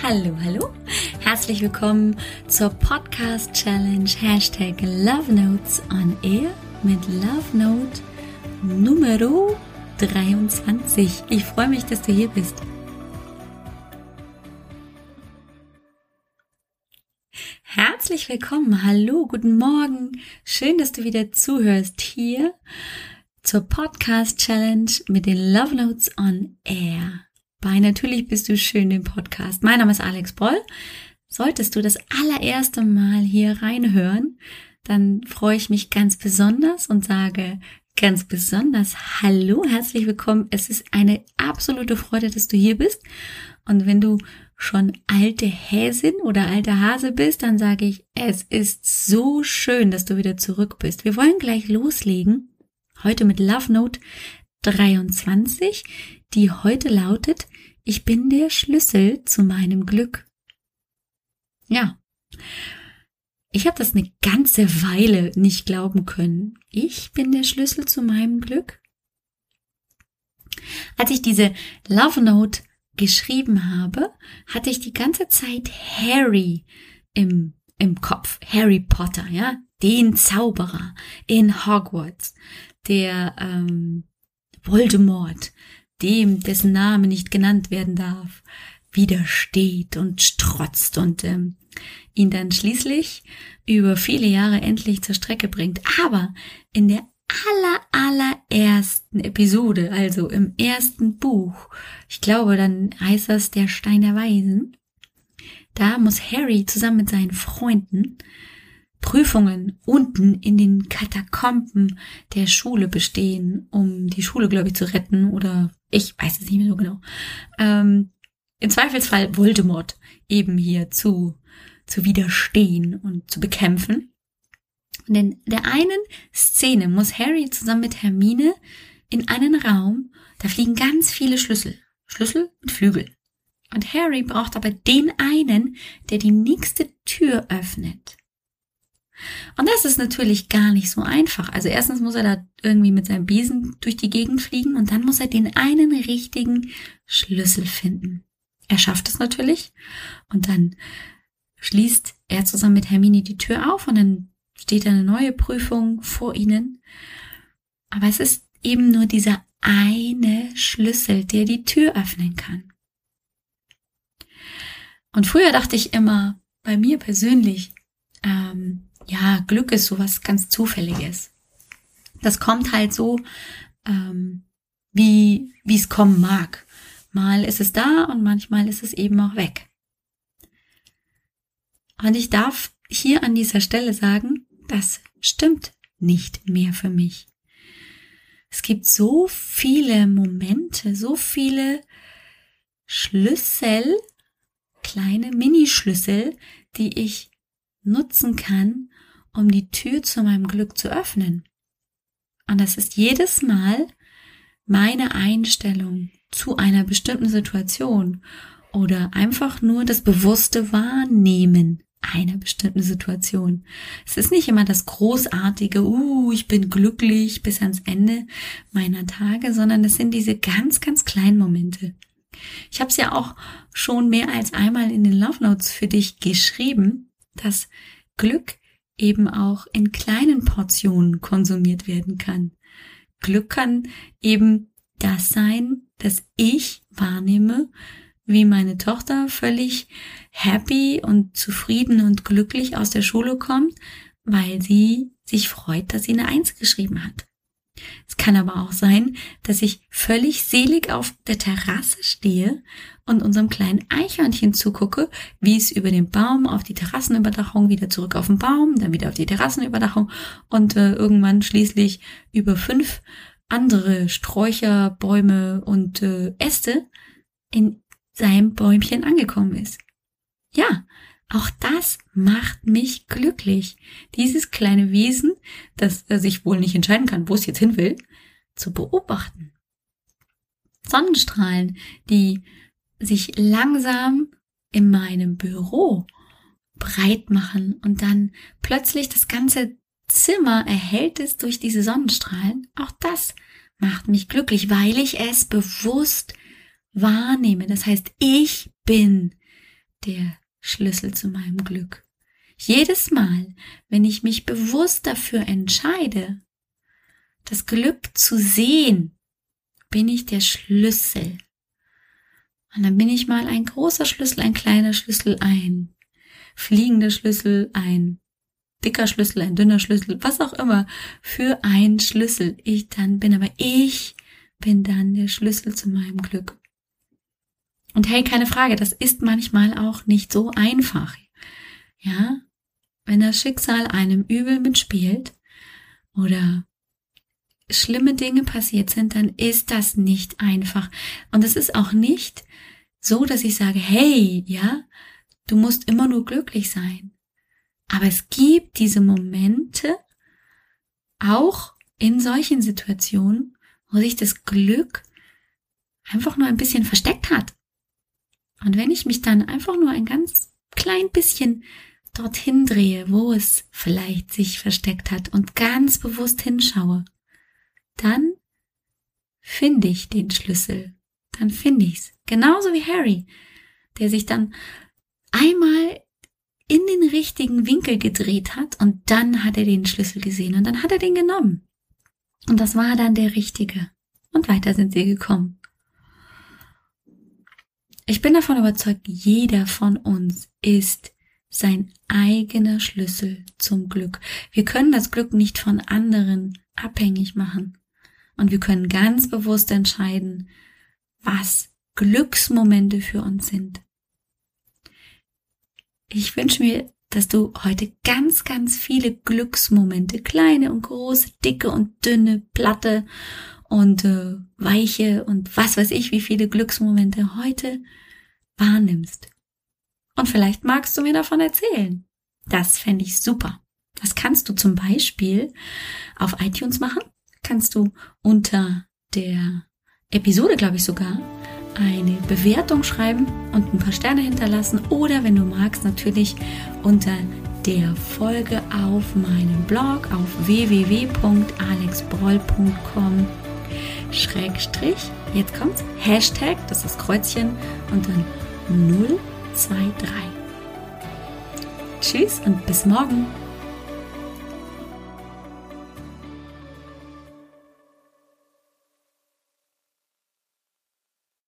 Hallo, hallo. Herzlich willkommen zur Podcast Challenge Hashtag Love Notes on Air mit Love Note Numero 23. Ich freue mich, dass du hier bist. Herzlich willkommen. Hallo, guten Morgen. Schön, dass du wieder zuhörst hier zur Podcast Challenge mit den Love Notes on Air bei Natürlich bist du schön im Podcast. Mein Name ist Alex Broll. Solltest du das allererste Mal hier reinhören, dann freue ich mich ganz besonders und sage ganz besonders Hallo, herzlich willkommen. Es ist eine absolute Freude, dass du hier bist. Und wenn du schon alte Häsin oder alter Hase bist, dann sage ich, es ist so schön, dass du wieder zurück bist. Wir wollen gleich loslegen. Heute mit Love Note 23, die heute lautet, ich bin der Schlüssel zu meinem Glück. Ja, ich habe das eine ganze Weile nicht glauben können. Ich bin der Schlüssel zu meinem Glück. Als ich diese Love Note geschrieben habe, hatte ich die ganze Zeit Harry im, im Kopf. Harry Potter, ja, den Zauberer in Hogwarts, der ähm, Voldemort, dem, dessen Name nicht genannt werden darf, widersteht und strotzt und ähm, ihn dann schließlich über viele Jahre endlich zur Strecke bringt. Aber in der aller, allerersten Episode, also im ersten Buch, ich glaube, dann heißt das der Stein der Weisen, da muss Harry zusammen mit seinen Freunden Prüfungen unten in den Katakomben der Schule bestehen, um die Schule, glaube ich, zu retten oder ich weiß es nicht mehr so genau. Ähm, Im Zweifelsfall Voldemort eben hier zu, zu widerstehen und zu bekämpfen. Und in der einen Szene muss Harry zusammen mit Hermine in einen Raum, da fliegen ganz viele Schlüssel. Schlüssel mit Flügeln. Und Harry braucht aber den einen, der die nächste Tür öffnet. Und das ist natürlich gar nicht so einfach. Also erstens muss er da irgendwie mit seinem Besen durch die Gegend fliegen und dann muss er den einen richtigen Schlüssel finden. Er schafft es natürlich und dann schließt er zusammen mit Hermine die Tür auf und dann steht eine neue Prüfung vor ihnen. Aber es ist eben nur dieser eine Schlüssel, der die Tür öffnen kann. Und früher dachte ich immer, bei mir persönlich, ähm, ja, Glück ist sowas ganz Zufälliges. Das kommt halt so, ähm, wie wie es kommen mag. Mal ist es da und manchmal ist es eben auch weg. Und ich darf hier an dieser Stelle sagen, das stimmt nicht mehr für mich. Es gibt so viele Momente, so viele Schlüssel, kleine Minischlüssel, die ich nutzen kann, um die Tür zu meinem Glück zu öffnen. Und das ist jedes Mal meine Einstellung zu einer bestimmten Situation oder einfach nur das bewusste Wahrnehmen einer bestimmten Situation. Es ist nicht immer das großartige, uh, ich bin glücklich bis ans Ende meiner Tage, sondern es sind diese ganz, ganz kleinen Momente. Ich habe es ja auch schon mehr als einmal in den Love Notes für dich geschrieben, dass Glück eben auch in kleinen Portionen konsumiert werden kann. Glück kann eben das sein, dass ich wahrnehme, wie meine Tochter völlig happy und zufrieden und glücklich aus der Schule kommt, weil sie sich freut, dass sie eine Eins geschrieben hat. Es kann aber auch sein, dass ich völlig selig auf der Terrasse stehe und unserem kleinen Eichhörnchen zugucke, wie es über den Baum auf die Terrassenüberdachung, wieder zurück auf den Baum, dann wieder auf die Terrassenüberdachung und äh, irgendwann schließlich über fünf andere Sträucher, Bäume und äh, Äste in seinem Bäumchen angekommen ist. Ja, auch das macht mich glücklich. Dieses kleine Wesen, das sich wohl nicht entscheiden kann, wo es jetzt hin will, zu beobachten. Sonnenstrahlen, die sich langsam in meinem Büro breit machen und dann plötzlich das ganze Zimmer erhält es durch diese Sonnenstrahlen. Auch das macht mich glücklich, weil ich es bewusst wahrnehme. Das heißt, ich bin der Schlüssel zu meinem Glück. Jedes Mal, wenn ich mich bewusst dafür entscheide, das Glück zu sehen, bin ich der Schlüssel. Und dann bin ich mal ein großer Schlüssel, ein kleiner Schlüssel, ein fliegender Schlüssel, ein dicker Schlüssel, ein dünner Schlüssel, was auch immer, für ein Schlüssel. Ich dann bin aber ich bin dann der Schlüssel zu meinem Glück. Und hey, keine Frage, das ist manchmal auch nicht so einfach. Ja, wenn das Schicksal einem übel mitspielt oder schlimme Dinge passiert sind, dann ist das nicht einfach. Und es ist auch nicht so, dass ich sage, hey, ja, du musst immer nur glücklich sein. Aber es gibt diese Momente, auch in solchen Situationen, wo sich das Glück einfach nur ein bisschen versteckt hat. Und wenn ich mich dann einfach nur ein ganz klein bisschen dorthin drehe, wo es vielleicht sich versteckt hat und ganz bewusst hinschaue, dann finde ich den Schlüssel. Dann finde ich's. Genauso wie Harry, der sich dann einmal in den richtigen Winkel gedreht hat und dann hat er den Schlüssel gesehen und dann hat er den genommen. Und das war dann der richtige. Und weiter sind sie gekommen. Ich bin davon überzeugt, jeder von uns ist sein eigener Schlüssel zum Glück. Wir können das Glück nicht von anderen abhängig machen. Und wir können ganz bewusst entscheiden, was Glücksmomente für uns sind. Ich wünsche mir, dass du heute ganz, ganz viele Glücksmomente, kleine und große, dicke und dünne, platte und äh, weiche und was weiß ich, wie viele Glücksmomente heute wahrnimmst. Und vielleicht magst du mir davon erzählen. Das fände ich super. Das kannst du zum Beispiel auf iTunes machen kannst du unter der Episode, glaube ich sogar, eine Bewertung schreiben und ein paar Sterne hinterlassen oder wenn du magst natürlich unter der Folge auf meinem Blog auf www.alexbroll.com Schrägstrich, jetzt kommt's, Hashtag, das ist Kreuzchen und dann 023. Tschüss und bis morgen.